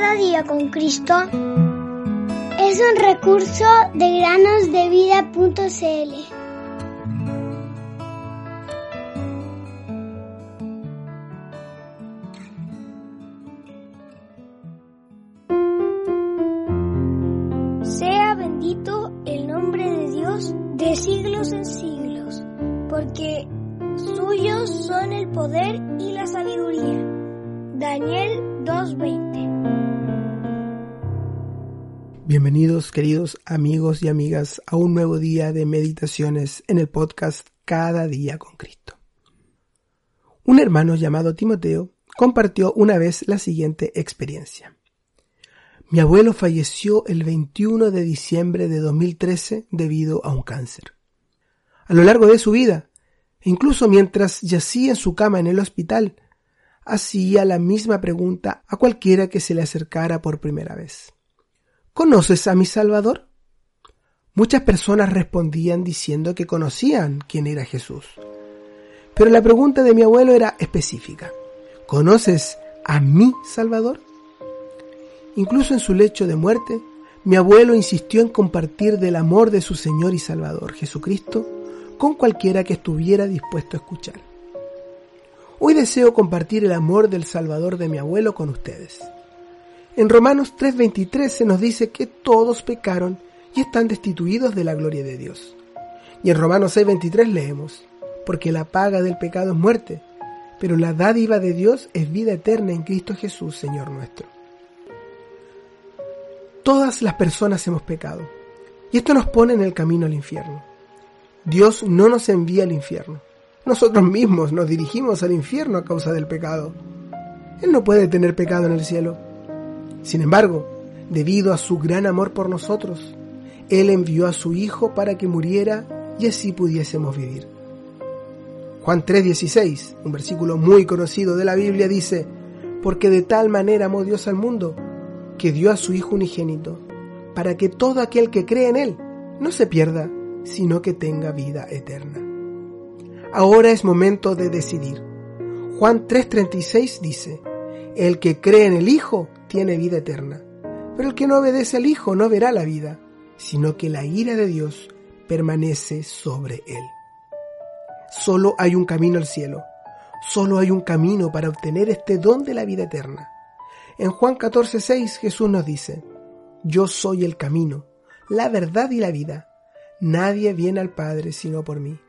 Cada día con Cristo es un recurso de granosdevida.cl. Sea bendito el nombre de Dios de siglos en siglos, porque suyos son el poder y la sabiduría. Daniel 2:20 Bienvenidos queridos amigos y amigas a un nuevo día de meditaciones en el podcast Cada día con Cristo. Un hermano llamado Timoteo compartió una vez la siguiente experiencia. Mi abuelo falleció el 21 de diciembre de 2013 debido a un cáncer. A lo largo de su vida, incluso mientras yacía en su cama en el hospital, hacía la misma pregunta a cualquiera que se le acercara por primera vez. ¿Conoces a mi Salvador? Muchas personas respondían diciendo que conocían quién era Jesús. Pero la pregunta de mi abuelo era específica. ¿Conoces a mi Salvador? Incluso en su lecho de muerte, mi abuelo insistió en compartir del amor de su Señor y Salvador, Jesucristo, con cualquiera que estuviera dispuesto a escuchar. Hoy deseo compartir el amor del Salvador de mi abuelo con ustedes. En Romanos 3:23 se nos dice que todos pecaron y están destituidos de la gloria de Dios. Y en Romanos 6:23 leemos, porque la paga del pecado es muerte, pero la dádiva de Dios es vida eterna en Cristo Jesús, Señor nuestro. Todas las personas hemos pecado, y esto nos pone en el camino al infierno. Dios no nos envía al infierno. Nosotros mismos nos dirigimos al infierno a causa del pecado. Él no puede tener pecado en el cielo. Sin embargo, debido a su gran amor por nosotros, Él envió a su Hijo para que muriera y así pudiésemos vivir. Juan 3:16, un versículo muy conocido de la Biblia, dice, porque de tal manera amó Dios al mundo, que dio a su Hijo unigénito, para que todo aquel que cree en Él no se pierda, sino que tenga vida eterna. Ahora es momento de decidir. Juan 3:36 dice, el que cree en el Hijo tiene vida eterna, pero el que no obedece al Hijo no verá la vida, sino que la ira de Dios permanece sobre él. Solo hay un camino al cielo, solo hay un camino para obtener este don de la vida eterna. En Juan 14:6 Jesús nos dice, Yo soy el camino, la verdad y la vida. Nadie viene al Padre sino por mí.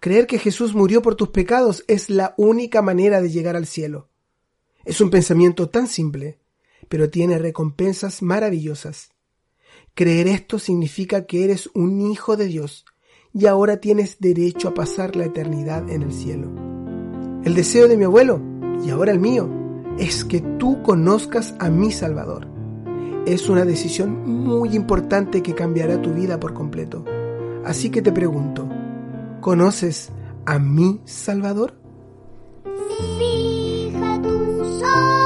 Creer que Jesús murió por tus pecados es la única manera de llegar al cielo. Es un pensamiento tan simple, pero tiene recompensas maravillosas. Creer esto significa que eres un hijo de Dios y ahora tienes derecho a pasar la eternidad en el cielo. El deseo de mi abuelo, y ahora el mío, es que tú conozcas a mi Salvador. Es una decisión muy importante que cambiará tu vida por completo. Así que te pregunto, ¿conoces a mi Salvador? Fija tus